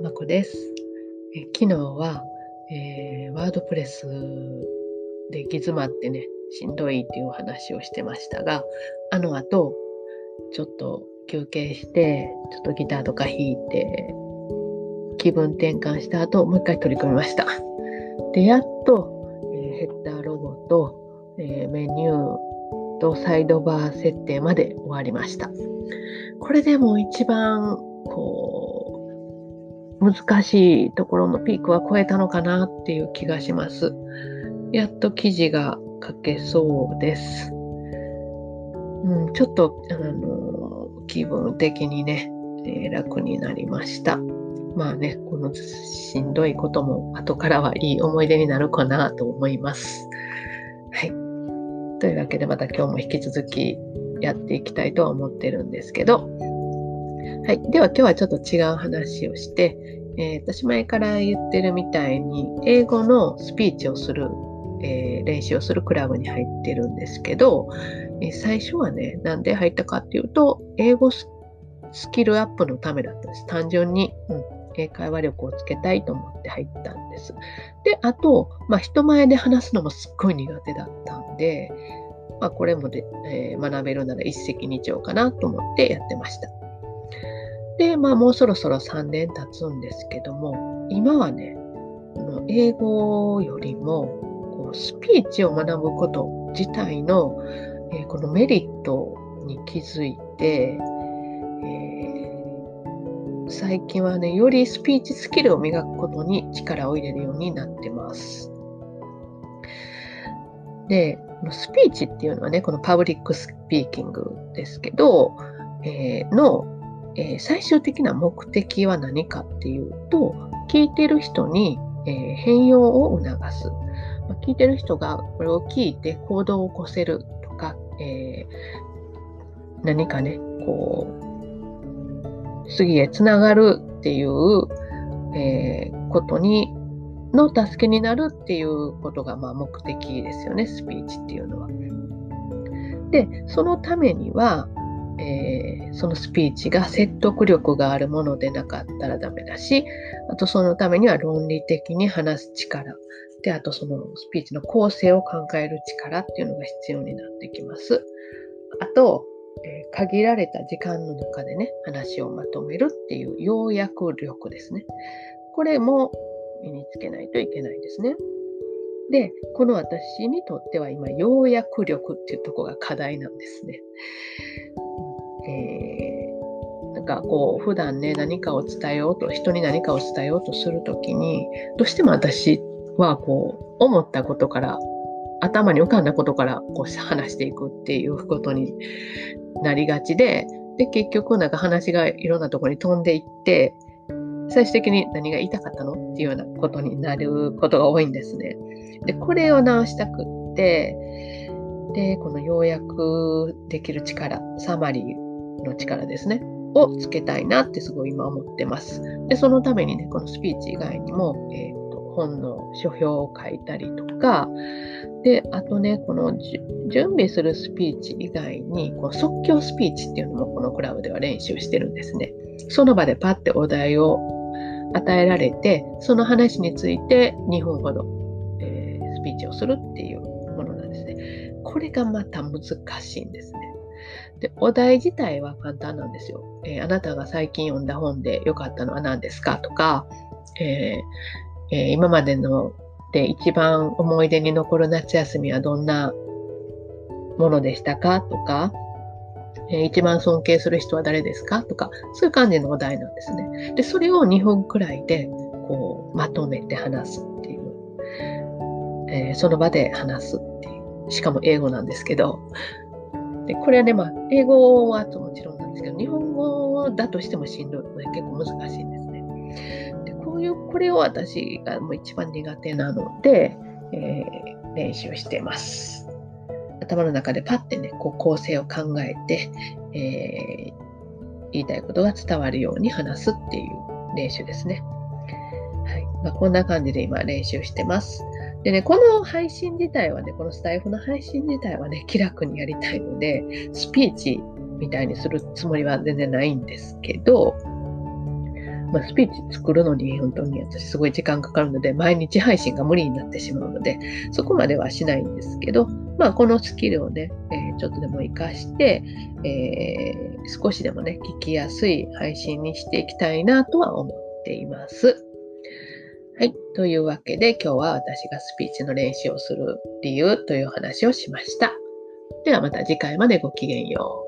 まこです。え昨日は、えー、ワードプレスで行き詰まってね、しんどいっていうお話をしてましたが、あの後、ちょっと休憩して、ちょっとギターとか弾いて、気分転換した後、もう一回取り組みました。で、やっと、えー、ヘッダーロゴと、えー、メニューとサイドバー設定まで終わりました。これでも一番、こう、難しいところのピークは超えたのかなっていう気がします。やっと記事が書けそうです。うん、ちょっと、あの、気分的にね、えー、楽になりました。まあね、このしんどいことも後からはいい思い出になるかなと思います。はい。というわけでまた今日も引き続きやっていきたいとは思ってるんですけど、はい。では今日はちょっと違う話をして、えー、私前から言ってるみたいに、英語のスピーチをする、えー、練習をするクラブに入ってるんですけど、えー、最初はね、なんで入ったかっていうと、英語スキルアップのためだったんです。単純に、うん、英会話力をつけたいと思って入ったんです。で、あと、まあ、人前で話すのもすっごい苦手だったんで、まあ、これもで、え、学べるなら一石二鳥かなと思ってやってました。で、まあ、もうそろそろ3年経つんですけども、今はね、英語よりもこうスピーチを学ぶこと自体の、えー、このメリットに気づいて、最近はね、よりスピーチスキルを磨くことに力を入れるようになってます。で、スピーチっていうのはね、このパブリックスピーキングですけど、えー、の、えー、最終的な目的は何かっていうと、聞いてる人に、えー、変容を促す。まあ、聞いてる人がこれを聞いて行動を起こせるとか、え何かね、こう、次へつながるっていう、え、ことにの助けになるっていうことがまあ目的ですよね、スピーチっていうのは。で、そのためには、えー、そのスピーチが説得力があるものでなかったらダメだし、あとそのためには論理的に話す力、で、あとそのスピーチの構成を考える力っていうのが必要になってきます。あと、えー、限られた時間の中でね、話をまとめるっていう要約力ですね。これも身につけないといけないですね。で、この私にとっては今、要約力っていうとこが課題なんですね。えー、なんかこう、普段ね、何かを伝えようと、人に何かを伝えようとするときに、どうしても私はこう、思ったことから頭に浮かんだことからこう話していくっていうことになりがちで、で、結局なんか話がいろんなとこに飛んでいって、最終的に何が言いたかったのっていうようなことになることが多いんですね。で、これを直したくって、で、この要約できる力、サマリーの力ですね、をつけたいなってすごい今思ってます。で、そのためにね、このスピーチ以外にも、えーと本の書評を書いたりとか、で、あとね、この準備するスピーチ以外に、こう即興スピーチっていうのもこのクラブでは練習してるんですね。その場でパッてお題を与えられて、その話について2分ほど、えー、スピーチをするっていうものなんですね。これがまた難しいんですね。で、お題自体は簡単なんですよ。えー、あなたが最近読んだ本で良かったのは何ですかとか、えーえー、今までので一番思い出に残る夏休みはどんなものでしたかとか、えー、一番尊敬する人は誰ですかとか、そういう感じのお題なんですね。で、それを2分くらいで、こう、まとめて話すっていう。えー、その場で話すっていう。しかも英語なんですけど。で、これはね、まあ、英語はもちろんなんですけど、日本語だとしてもしんどい。結構難しいんですね。でこういう、これを私がもう一番苦手なので、えー、練習してます。頭の中でパッてね、こう構成を考えて、えー、言いたいことが伝わるように話すっていう練習ですね。はいまあ、こんな感じで今練習してます。でね、この配信自体はね、このスタイフの配信自体はね、気楽にやりたいので、スピーチみたいにするつもりは全然ないんですけど、まあ、スピーチ作るのに本当に私すごい時間かかるので、毎日配信が無理になってしまうので、そこまではしないんですけど、まあ、このスキルをね、えー、ちょっとでも活かして、えー、少しでもね、聞きやすい配信にしていきたいなとは思っています。はい。というわけで、今日は私がスピーチの練習をする理由という話をしました。ではまた次回までごきげんよう。